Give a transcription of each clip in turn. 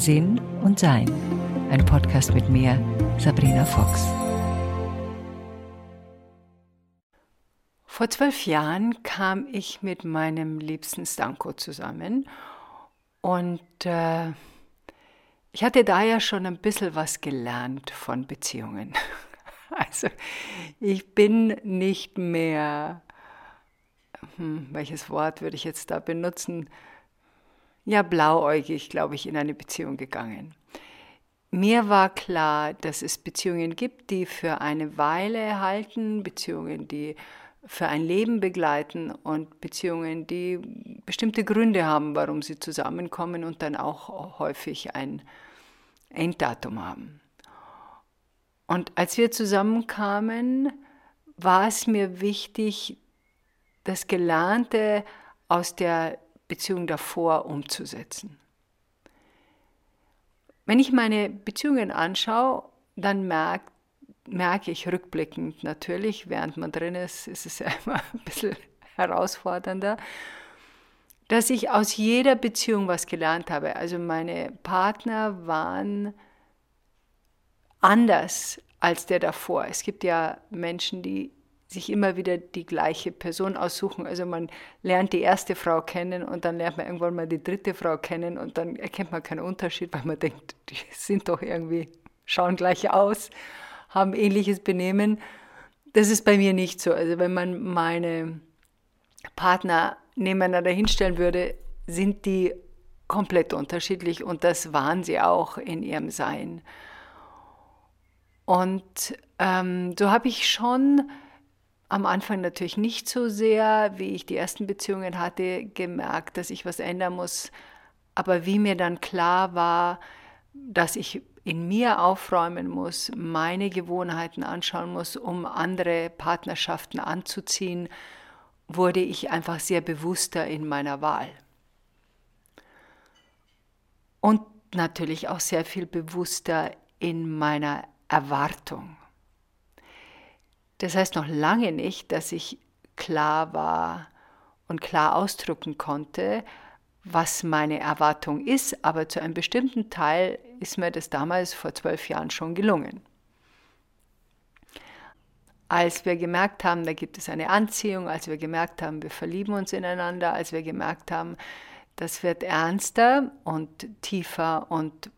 Sinn und Sein. Ein Podcast mit mir, Sabrina Fox. Vor zwölf Jahren kam ich mit meinem liebsten Stanko zusammen und äh, ich hatte da ja schon ein bisschen was gelernt von Beziehungen. Also ich bin nicht mehr, hm, welches Wort würde ich jetzt da benutzen? Ja, blauäugig, glaube ich, in eine Beziehung gegangen. Mir war klar, dass es Beziehungen gibt, die für eine Weile halten, Beziehungen, die für ein Leben begleiten und Beziehungen, die bestimmte Gründe haben, warum sie zusammenkommen und dann auch häufig ein Enddatum haben. Und als wir zusammenkamen, war es mir wichtig, das Gelernte aus der Beziehung davor umzusetzen. Wenn ich meine Beziehungen anschaue, dann merke merke ich rückblickend natürlich, während man drin ist, ist es ja immer ein bisschen herausfordernder, dass ich aus jeder Beziehung was gelernt habe. Also meine Partner waren anders als der davor. Es gibt ja Menschen, die sich immer wieder die gleiche Person aussuchen. Also man lernt die erste Frau kennen und dann lernt man irgendwann mal die dritte Frau kennen und dann erkennt man keinen Unterschied, weil man denkt, die sind doch irgendwie, schauen gleich aus haben ähnliches Benehmen. Das ist bei mir nicht so. Also wenn man meine Partner nebeneinander hinstellen würde, sind die komplett unterschiedlich und das waren sie auch in ihrem Sein. Und ähm, so habe ich schon am Anfang natürlich nicht so sehr, wie ich die ersten Beziehungen hatte, gemerkt, dass ich was ändern muss. Aber wie mir dann klar war, dass ich in mir aufräumen muss, meine Gewohnheiten anschauen muss, um andere Partnerschaften anzuziehen, wurde ich einfach sehr bewusster in meiner Wahl. Und natürlich auch sehr viel bewusster in meiner Erwartung. Das heißt noch lange nicht, dass ich klar war und klar ausdrücken konnte, was meine Erwartung ist, aber zu einem bestimmten Teil ist mir das damals vor zwölf Jahren schon gelungen. Als wir gemerkt haben, da gibt es eine Anziehung, als wir gemerkt haben, wir verlieben uns ineinander, als wir gemerkt haben, das wird ernster und tiefer und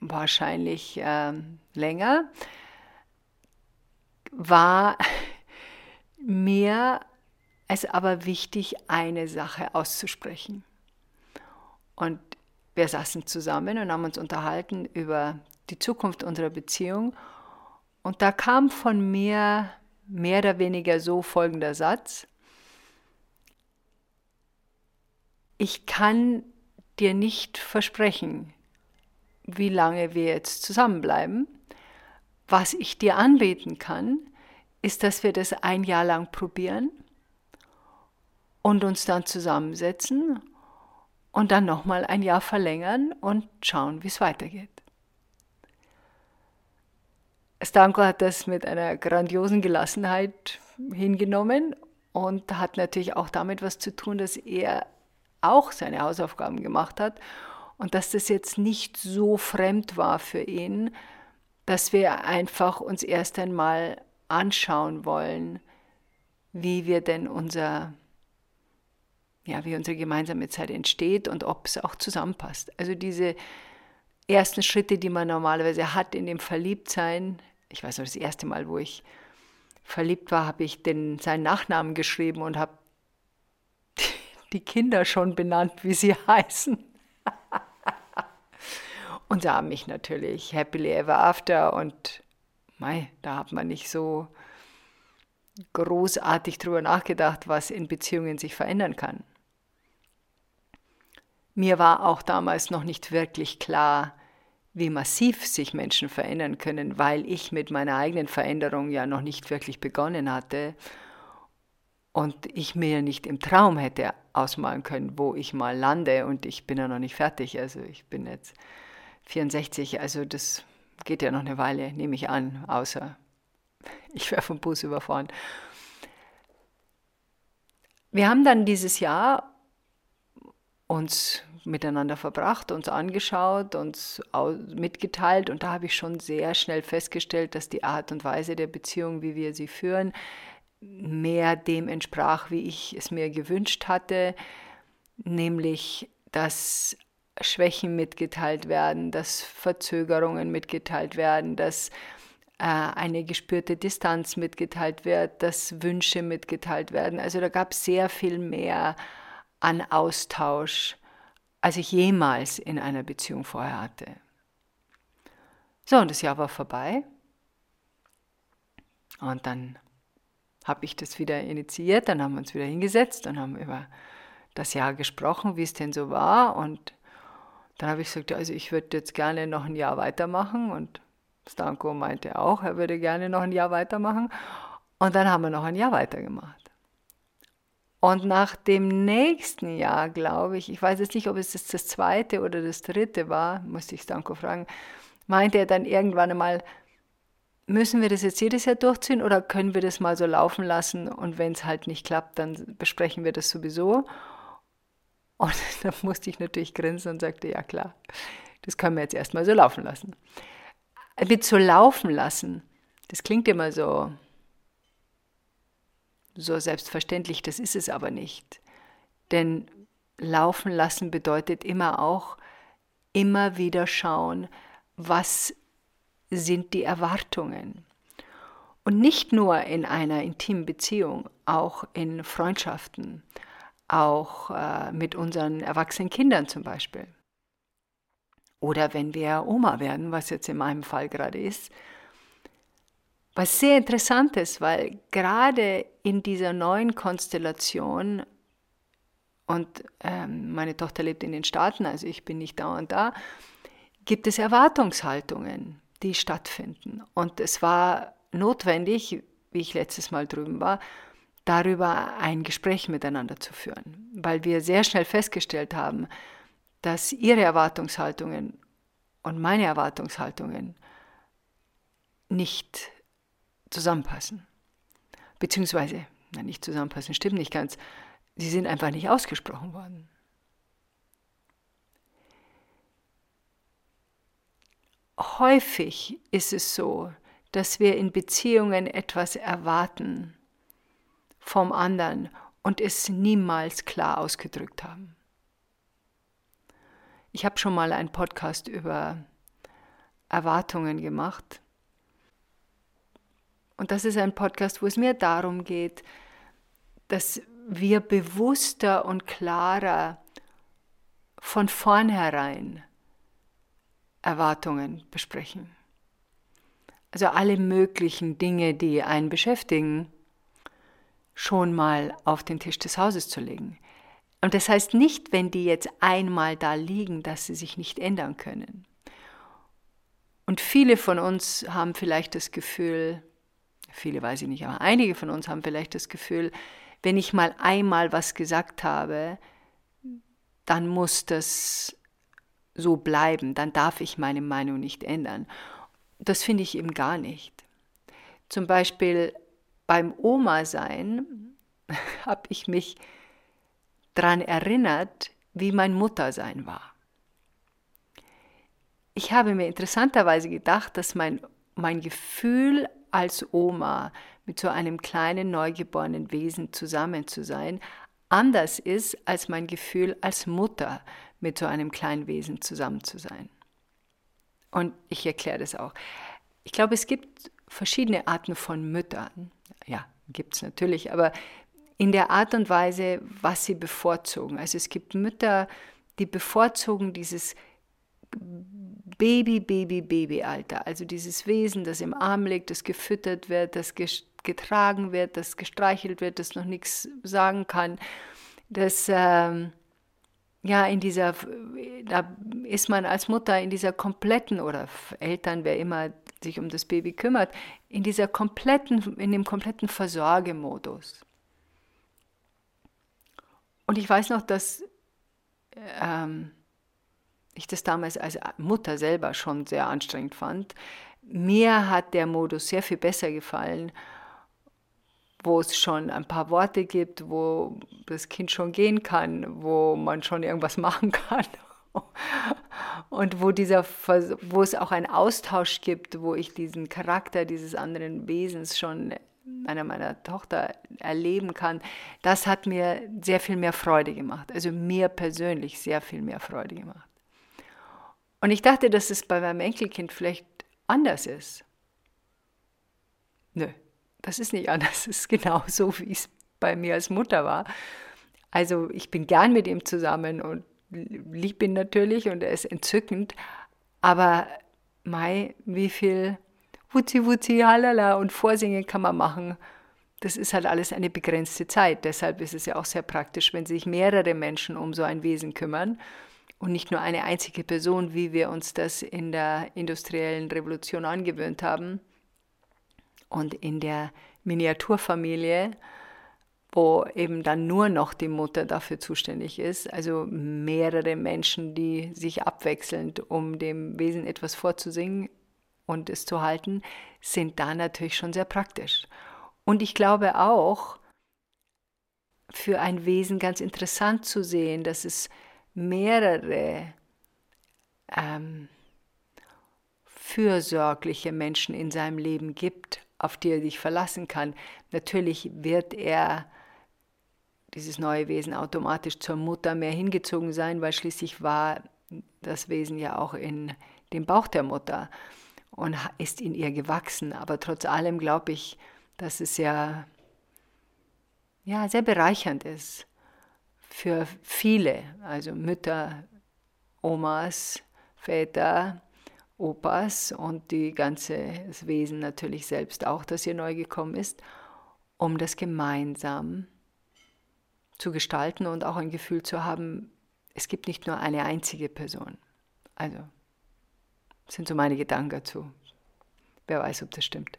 wahrscheinlich äh, länger, war mir es aber wichtig, eine Sache auszusprechen. Und wir saßen zusammen und haben uns unterhalten über die Zukunft unserer Beziehung. Und da kam von mir mehr oder weniger so folgender Satz. Ich kann dir nicht versprechen, wie lange wir jetzt zusammenbleiben. Was ich dir anbieten kann, ist, dass wir das ein Jahr lang probieren und uns dann zusammensetzen und dann nochmal ein Jahr verlängern und schauen, wie es weitergeht. Stanko hat das mit einer grandiosen Gelassenheit hingenommen und hat natürlich auch damit was zu tun, dass er auch seine Hausaufgaben gemacht hat und dass das jetzt nicht so fremd war für ihn, dass wir einfach uns erst einmal anschauen wollen, wie wir denn unser ja, wie unsere gemeinsame Zeit entsteht und ob es auch zusammenpasst. Also diese ersten Schritte, die man normalerweise hat in dem Verliebtsein. Ich weiß noch, das erste Mal, wo ich verliebt war, habe ich den, seinen Nachnamen geschrieben und habe die Kinder schon benannt, wie sie heißen. Und haben mich natürlich happily ever after und mei, da hat man nicht so großartig drüber nachgedacht, was in Beziehungen sich verändern kann. Mir war auch damals noch nicht wirklich klar, wie massiv sich Menschen verändern können, weil ich mit meiner eigenen Veränderung ja noch nicht wirklich begonnen hatte und ich mir nicht im Traum hätte ausmalen können, wo ich mal lande und ich bin ja noch nicht fertig, also ich bin jetzt 64, also das geht ja noch eine Weile, nehme ich an, außer ich wäre vom Bus überfahren. Wir haben dann dieses Jahr uns miteinander verbracht, uns angeschaut, uns mitgeteilt und da habe ich schon sehr schnell festgestellt, dass die Art und Weise der Beziehung, wie wir sie führen, mehr dem entsprach, wie ich es mir gewünscht hatte, nämlich dass Schwächen mitgeteilt werden, dass Verzögerungen mitgeteilt werden, dass äh, eine gespürte Distanz mitgeteilt wird, dass Wünsche mitgeteilt werden. Also da gab es sehr viel mehr an Austausch, als ich jemals in einer Beziehung vorher hatte. So, und das Jahr war vorbei. Und dann habe ich das wieder initiiert, dann haben wir uns wieder hingesetzt und haben über das Jahr gesprochen, wie es denn so war. Und dann habe ich gesagt, also ich würde jetzt gerne noch ein Jahr weitermachen. Und Stanko meinte auch, er würde gerne noch ein Jahr weitermachen. Und dann haben wir noch ein Jahr weitergemacht. Und nach dem nächsten Jahr, glaube ich, ich weiß jetzt nicht, ob es das, das zweite oder das dritte war, musste ich Stanko fragen, meinte er dann irgendwann einmal, müssen wir das jetzt jedes Jahr durchziehen oder können wir das mal so laufen lassen und wenn es halt nicht klappt, dann besprechen wir das sowieso. Und da musste ich natürlich grinsen und sagte, ja klar, das können wir jetzt erstmal so laufen lassen. Mit so laufen lassen, das klingt immer so, so selbstverständlich, das ist es aber nicht. Denn laufen lassen bedeutet immer auch immer wieder schauen, was sind die Erwartungen. Und nicht nur in einer intimen Beziehung, auch in Freundschaften, auch äh, mit unseren erwachsenen Kindern zum Beispiel. Oder wenn wir Oma werden, was jetzt in meinem Fall gerade ist, was sehr interessant ist, weil gerade in dieser neuen Konstellation, und ähm, meine Tochter lebt in den Staaten, also ich bin nicht da und da, gibt es Erwartungshaltungen, die stattfinden. Und es war notwendig, wie ich letztes Mal drüben war, darüber ein Gespräch miteinander zu führen, weil wir sehr schnell festgestellt haben, dass ihre Erwartungshaltungen und meine Erwartungshaltungen nicht zusammenpassen. Beziehungsweise, na, nicht zusammenpassen, stimmt nicht ganz. Sie sind einfach nicht ausgesprochen worden. Häufig ist es so, dass wir in Beziehungen etwas erwarten vom anderen und es niemals klar ausgedrückt haben. Ich habe schon mal einen Podcast über Erwartungen gemacht und das ist ein Podcast, wo es mir darum geht, dass wir bewusster und klarer von vornherein Erwartungen besprechen. Also alle möglichen Dinge, die einen beschäftigen, schon mal auf den Tisch des Hauses zu legen. Und das heißt nicht, wenn die jetzt einmal da liegen, dass sie sich nicht ändern können. Und viele von uns haben vielleicht das Gefühl, viele weiß ich nicht, aber einige von uns haben vielleicht das Gefühl, wenn ich mal einmal was gesagt habe, dann muss das so bleiben, dann darf ich meine Meinung nicht ändern. Das finde ich eben gar nicht. Zum Beispiel beim Oma-Sein habe ich mich daran erinnert, wie mein Muttersein war. Ich habe mir interessanterweise gedacht, dass mein, mein Gefühl als Oma mit so einem kleinen neugeborenen Wesen zusammen zu sein, anders ist als mein Gefühl als Mutter mit so einem kleinen Wesen zusammen zu sein. Und ich erkläre das auch. Ich glaube, es gibt verschiedene Arten von Müttern. Ja, gibt es natürlich, aber in der Art und Weise, was sie bevorzugen. Also es gibt Mütter, die bevorzugen dieses Baby, Baby, Baby-Alter. Also dieses Wesen, das im Arm liegt, das gefüttert wird, das getragen wird, das gestreichelt wird, das noch nichts sagen kann, das ähm, ja in dieser, da ist man als Mutter in dieser kompletten oder Eltern, wer immer sich um das Baby kümmert, in dieser kompletten, in dem kompletten Versorgemodus. Und ich weiß noch, dass ähm, ich das damals als Mutter selber schon sehr anstrengend fand. Mir hat der Modus sehr viel besser gefallen, wo es schon ein paar Worte gibt, wo das Kind schon gehen kann, wo man schon irgendwas machen kann. Und wo, dieser, wo es auch einen Austausch gibt, wo ich diesen Charakter dieses anderen Wesens schon einer meiner Tochter erleben kann, das hat mir sehr viel mehr Freude gemacht. Also mir persönlich sehr viel mehr Freude gemacht. Und ich dachte, dass es bei meinem Enkelkind vielleicht anders ist. Nö, das ist nicht anders. Es ist genau so, wie es bei mir als Mutter war. Also ich bin gern mit ihm zusammen und lieb ihn natürlich und er ist entzückend. Aber Mai, wie viel Wutzi Wutzi, halala und Vorsingen kann man machen. Das ist halt alles eine begrenzte Zeit. Deshalb ist es ja auch sehr praktisch, wenn sich mehrere Menschen um so ein Wesen kümmern und nicht nur eine einzige Person, wie wir uns das in der industriellen Revolution angewöhnt haben und in der Miniaturfamilie, wo eben dann nur noch die Mutter dafür zuständig ist, also mehrere Menschen, die sich abwechselnd um dem Wesen etwas vorzusingen und es zu halten, sind da natürlich schon sehr praktisch. Und ich glaube auch, für ein Wesen ganz interessant zu sehen, dass es mehrere ähm, fürsorgliche Menschen in seinem Leben gibt, auf die er sich verlassen kann. Natürlich wird er dieses neue Wesen automatisch zur Mutter mehr hingezogen sein, weil schließlich war das Wesen ja auch in dem Bauch der Mutter und ist in ihr gewachsen. Aber trotz allem glaube ich, dass es ja, ja sehr bereichernd ist, für viele, also Mütter, Omas, Väter, Opas und die ganze das Wesen natürlich selbst auch, das hier neu gekommen ist, um das gemeinsam zu gestalten und auch ein Gefühl zu haben, es gibt nicht nur eine einzige Person. Also, das sind so meine Gedanken dazu. Wer weiß, ob das stimmt.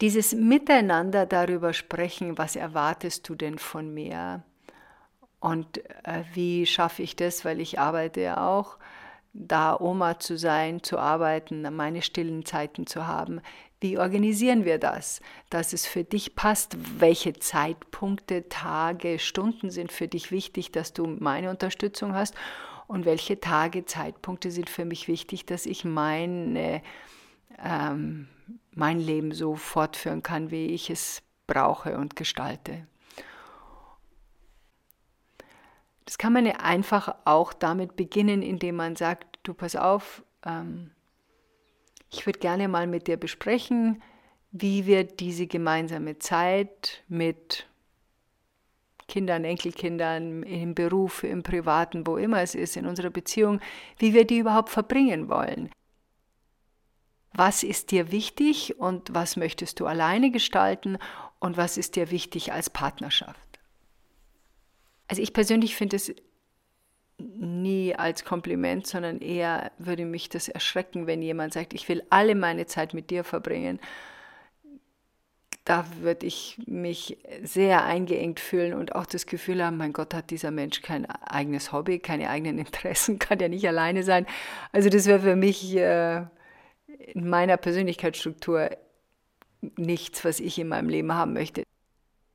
Dieses Miteinander darüber sprechen, was erwartest du denn von mir und äh, wie schaffe ich das, weil ich arbeite ja auch, da Oma zu sein, zu arbeiten, meine stillen Zeiten zu haben. Wie organisieren wir das, dass es für dich passt? Welche Zeitpunkte, Tage, Stunden sind für dich wichtig, dass du meine Unterstützung hast? Und welche Tage, Zeitpunkte sind für mich wichtig, dass ich meine ähm, mein Leben so fortführen kann, wie ich es brauche und gestalte. Das kann man ja einfach auch damit beginnen, indem man sagt, du pass auf, ähm, ich würde gerne mal mit dir besprechen, wie wir diese gemeinsame Zeit mit Kindern, Enkelkindern, im Beruf, im Privaten, wo immer es ist, in unserer Beziehung, wie wir die überhaupt verbringen wollen was ist dir wichtig und was möchtest du alleine gestalten und was ist dir wichtig als Partnerschaft. Also ich persönlich finde es nie als Kompliment, sondern eher würde mich das erschrecken, wenn jemand sagt, ich will alle meine Zeit mit dir verbringen. Da würde ich mich sehr eingeengt fühlen und auch das Gefühl haben, mein Gott, hat dieser Mensch kein eigenes Hobby, keine eigenen Interessen, kann ja nicht alleine sein. Also das wäre für mich äh, in meiner Persönlichkeitsstruktur nichts, was ich in meinem Leben haben möchte.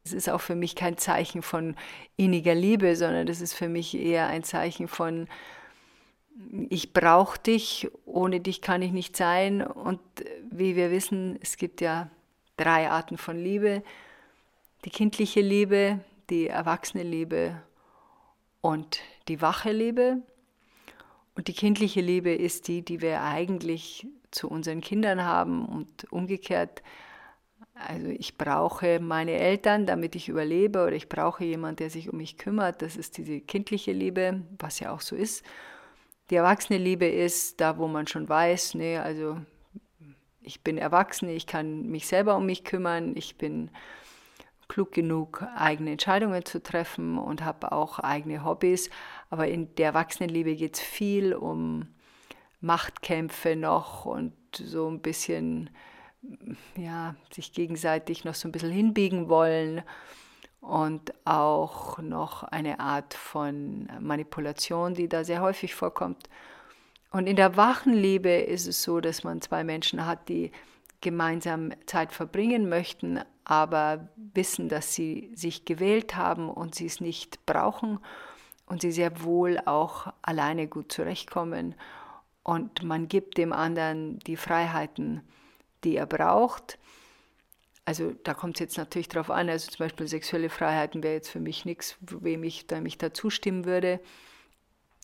Es ist auch für mich kein Zeichen von inniger Liebe, sondern das ist für mich eher ein Zeichen von, ich brauche dich, ohne dich kann ich nicht sein. Und wie wir wissen, es gibt ja drei Arten von Liebe. Die kindliche Liebe, die erwachsene Liebe und die wache Liebe. Und die kindliche Liebe ist die, die wir eigentlich zu unseren Kindern haben und umgekehrt. Also ich brauche meine Eltern, damit ich überlebe, oder ich brauche jemanden, der sich um mich kümmert. Das ist diese kindliche Liebe, was ja auch so ist. Die erwachsene Liebe ist da, wo man schon weiß, nee, also ich bin erwachsen, ich kann mich selber um mich kümmern, ich bin klug genug, eigene Entscheidungen zu treffen und habe auch eigene Hobbys. Aber in der Erwachsenenliebe geht es viel um Machtkämpfe noch und so ein bisschen, ja, sich gegenseitig noch so ein bisschen hinbiegen wollen und auch noch eine Art von Manipulation, die da sehr häufig vorkommt. Und in der wachen Liebe ist es so, dass man zwei Menschen hat, die gemeinsam Zeit verbringen möchten, aber wissen, dass sie sich gewählt haben und sie es nicht brauchen und sie sehr wohl auch alleine gut zurechtkommen. Und man gibt dem anderen die Freiheiten, die er braucht. Also da kommt es jetzt natürlich darauf an, also zum Beispiel sexuelle Freiheiten wäre jetzt für mich nichts, wem ich, dem ich da zustimmen würde.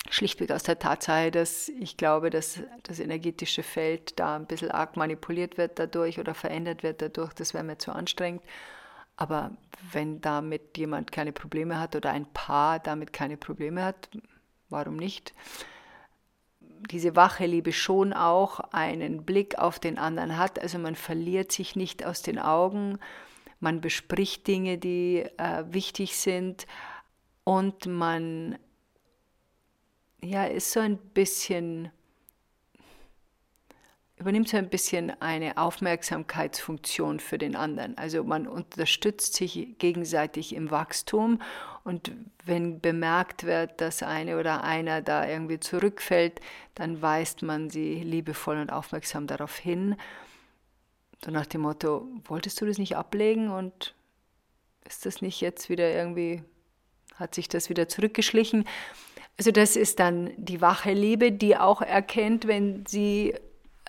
Schlichtweg aus der Tatsache, dass ich glaube, dass das energetische Feld da ein bisschen arg manipuliert wird dadurch oder verändert wird dadurch. Das wäre mir zu anstrengend. Aber wenn damit jemand keine Probleme hat oder ein Paar damit keine Probleme hat, warum nicht? Diese wache Liebe schon auch einen Blick auf den anderen hat. Also man verliert sich nicht aus den Augen, man bespricht Dinge, die äh, wichtig sind und man ja, ist so ein bisschen, übernimmt so ein bisschen eine Aufmerksamkeitsfunktion für den anderen. Also man unterstützt sich gegenseitig im Wachstum und wenn bemerkt wird, dass eine oder einer da irgendwie zurückfällt, dann weist man sie liebevoll und aufmerksam darauf hin. So nach dem Motto, wolltest du das nicht ablegen und ist das nicht jetzt wieder irgendwie, hat sich das wieder zurückgeschlichen? Also das ist dann die wache Liebe, die auch erkennt, wenn sie,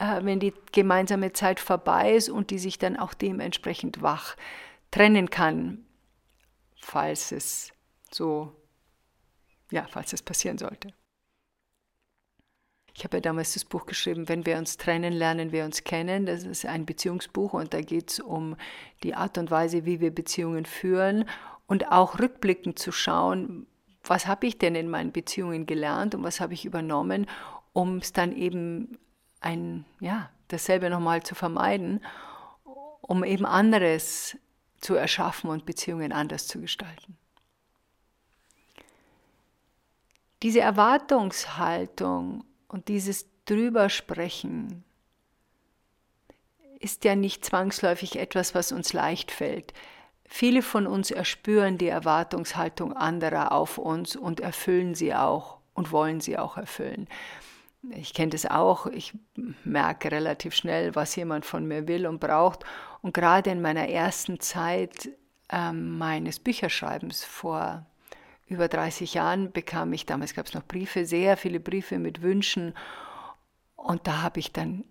äh, wenn die gemeinsame Zeit vorbei ist und die sich dann auch dementsprechend wach trennen kann, falls es so, ja, falls es passieren sollte. Ich habe ja damals das Buch geschrieben, wenn wir uns trennen, lernen wir uns kennen. Das ist ein Beziehungsbuch und da geht es um die Art und Weise, wie wir Beziehungen führen und auch rückblickend zu schauen, was habe ich denn in meinen Beziehungen gelernt und was habe ich übernommen, um es dann eben ein, ja, dasselbe nochmal zu vermeiden, um eben anderes zu erschaffen und Beziehungen anders zu gestalten. Diese Erwartungshaltung und dieses Drübersprechen ist ja nicht zwangsläufig etwas, was uns leicht fällt. Viele von uns erspüren die Erwartungshaltung anderer auf uns und erfüllen sie auch und wollen sie auch erfüllen. Ich kenne das auch, ich merke relativ schnell, was jemand von mir will und braucht. Und gerade in meiner ersten Zeit äh, meines Bücherschreibens vor über 30 Jahren bekam ich, damals gab es noch Briefe, sehr viele Briefe mit Wünschen. Und da habe ich dann,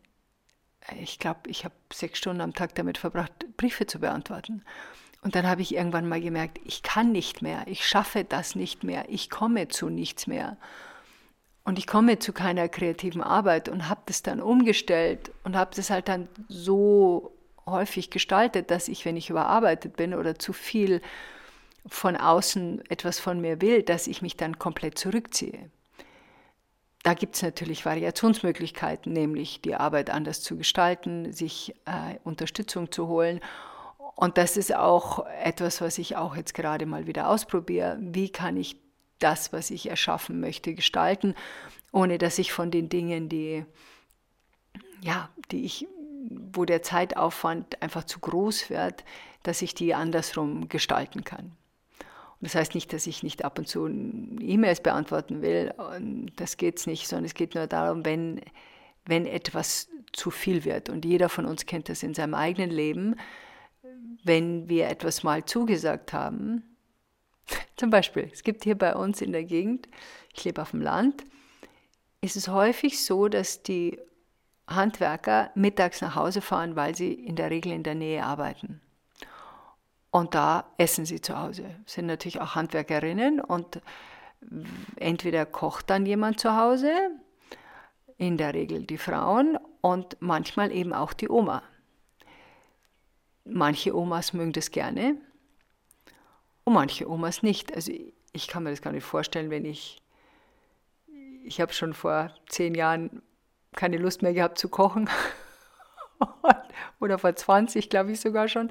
ich glaube, ich habe sechs Stunden am Tag damit verbracht, Briefe zu beantworten. Und dann habe ich irgendwann mal gemerkt, ich kann nicht mehr, ich schaffe das nicht mehr, ich komme zu nichts mehr. Und ich komme zu keiner kreativen Arbeit und habe das dann umgestellt und habe das halt dann so häufig gestaltet, dass ich, wenn ich überarbeitet bin oder zu viel von außen etwas von mir will, dass ich mich dann komplett zurückziehe. Da gibt es natürlich Variationsmöglichkeiten, nämlich die Arbeit anders zu gestalten, sich äh, Unterstützung zu holen und das ist auch etwas, was ich auch jetzt gerade mal wieder ausprobiere. Wie kann ich das, was ich erschaffen möchte, gestalten, ohne dass ich von den Dingen, die, ja, die ich, wo der Zeitaufwand einfach zu groß wird, dass ich die andersrum gestalten kann. Und das heißt nicht, dass ich nicht ab und zu E-Mails beantworten will. Das geht es nicht, sondern es geht nur darum, wenn, wenn etwas zu viel wird. Und jeder von uns kennt das in seinem eigenen Leben wenn wir etwas mal zugesagt haben, zum Beispiel, es gibt hier bei uns in der Gegend, ich lebe auf dem Land, ist es häufig so, dass die Handwerker mittags nach Hause fahren, weil sie in der Regel in der Nähe arbeiten. Und da essen sie zu Hause. Sind natürlich auch Handwerkerinnen und entweder kocht dann jemand zu Hause, in der Regel die Frauen und manchmal eben auch die Oma. Manche Omas mögen das gerne und manche Omas nicht. Also ich kann mir das gar nicht vorstellen, wenn ich, ich habe schon vor zehn Jahren keine Lust mehr gehabt zu kochen oder vor 20, glaube ich sogar schon.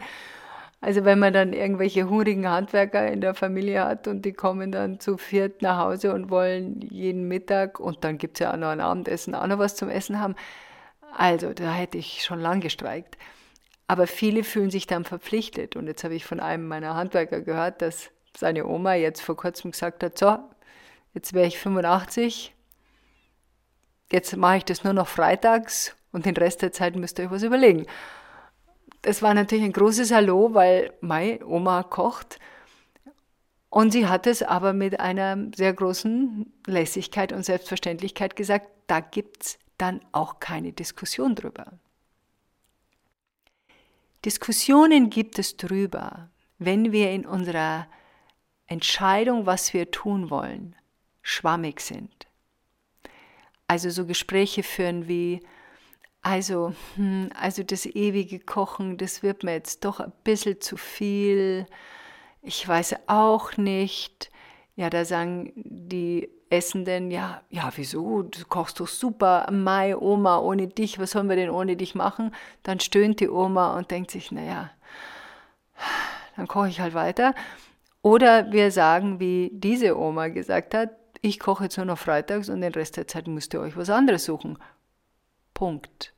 Also wenn man dann irgendwelche hungrigen Handwerker in der Familie hat und die kommen dann zu viert nach Hause und wollen jeden Mittag und dann gibt es ja auch noch ein Abendessen, auch noch was zum Essen haben. Also da hätte ich schon lang gestreikt. Aber viele fühlen sich dann verpflichtet. Und jetzt habe ich von einem meiner Handwerker gehört, dass seine Oma jetzt vor kurzem gesagt hat, so, jetzt wäre ich 85, jetzt mache ich das nur noch freitags und den Rest der Zeit müsst ihr euch was überlegen. das war natürlich ein großes Hallo, weil meine Oma kocht. Und sie hat es aber mit einer sehr großen Lässigkeit und Selbstverständlichkeit gesagt, da gibt es dann auch keine Diskussion drüber. Diskussionen gibt es drüber, wenn wir in unserer Entscheidung, was wir tun wollen, schwammig sind. Also so Gespräche führen wie, also, hm, also das ewige Kochen, das wird mir jetzt doch ein bisschen zu viel. Ich weiß auch nicht. Ja, da sagen die Essenden, ja, ja, wieso? Du kochst doch super. Mai, Oma, ohne dich, was sollen wir denn ohne dich machen? Dann stöhnt die Oma und denkt sich, naja, dann koche ich halt weiter. Oder wir sagen, wie diese Oma gesagt hat, ich koche jetzt nur noch freitags und den Rest der Zeit müsst ihr euch was anderes suchen. Punkt.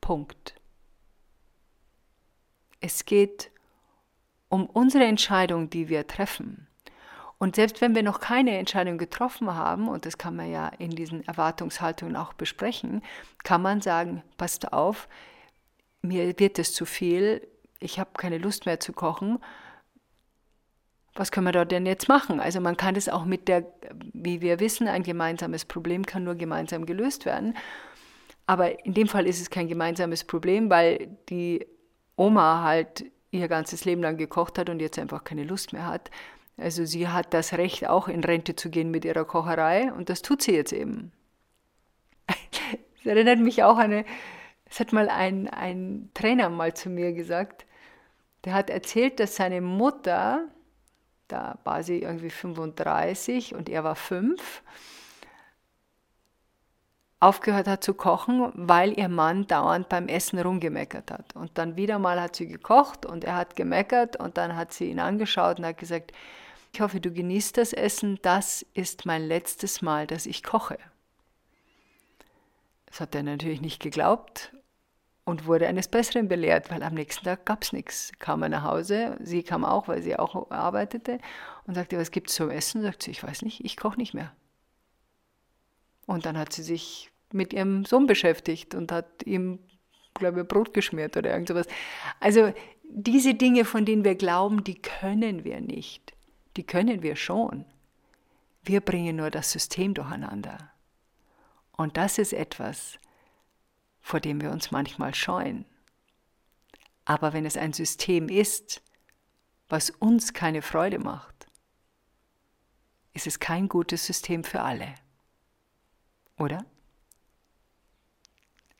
Punkt. Es geht um unsere Entscheidung, die wir treffen. Und selbst wenn wir noch keine Entscheidung getroffen haben, und das kann man ja in diesen Erwartungshaltungen auch besprechen, kann man sagen, passt auf, mir wird es zu viel, ich habe keine Lust mehr zu kochen. Was können wir da denn jetzt machen? Also man kann das auch mit der, wie wir wissen, ein gemeinsames Problem kann nur gemeinsam gelöst werden. Aber in dem Fall ist es kein gemeinsames Problem, weil die Oma halt ihr ganzes Leben lang gekocht hat und jetzt einfach keine Lust mehr hat. Also sie hat das Recht, auch in Rente zu gehen mit ihrer Kocherei und das tut sie jetzt eben. Das erinnert mich auch an eine, es hat mal ein, ein Trainer mal zu mir gesagt, der hat erzählt, dass seine Mutter, da war sie irgendwie 35 und er war fünf, aufgehört hat zu kochen, weil ihr Mann dauernd beim Essen rumgemeckert hat. Und dann wieder mal hat sie gekocht und er hat gemeckert und dann hat sie ihn angeschaut und hat gesagt, ich hoffe, du genießt das Essen, das ist mein letztes Mal, dass ich koche. Das hat er natürlich nicht geglaubt und wurde eines Besseren belehrt, weil am nächsten Tag gab es nichts. Kam er nach Hause, sie kam auch, weil sie auch arbeitete und sagte, was gibt es zum Essen? Sagt sie, ich weiß nicht, ich koche nicht mehr. Und dann hat sie sich mit ihrem Sohn beschäftigt und hat ihm, glaube ich, Brot geschmiert oder irgend sowas. Also diese Dinge, von denen wir glauben, die können wir nicht. Die können wir schon. Wir bringen nur das System durcheinander. Und das ist etwas, vor dem wir uns manchmal scheuen. Aber wenn es ein System ist, was uns keine Freude macht, ist es kein gutes System für alle. Oder?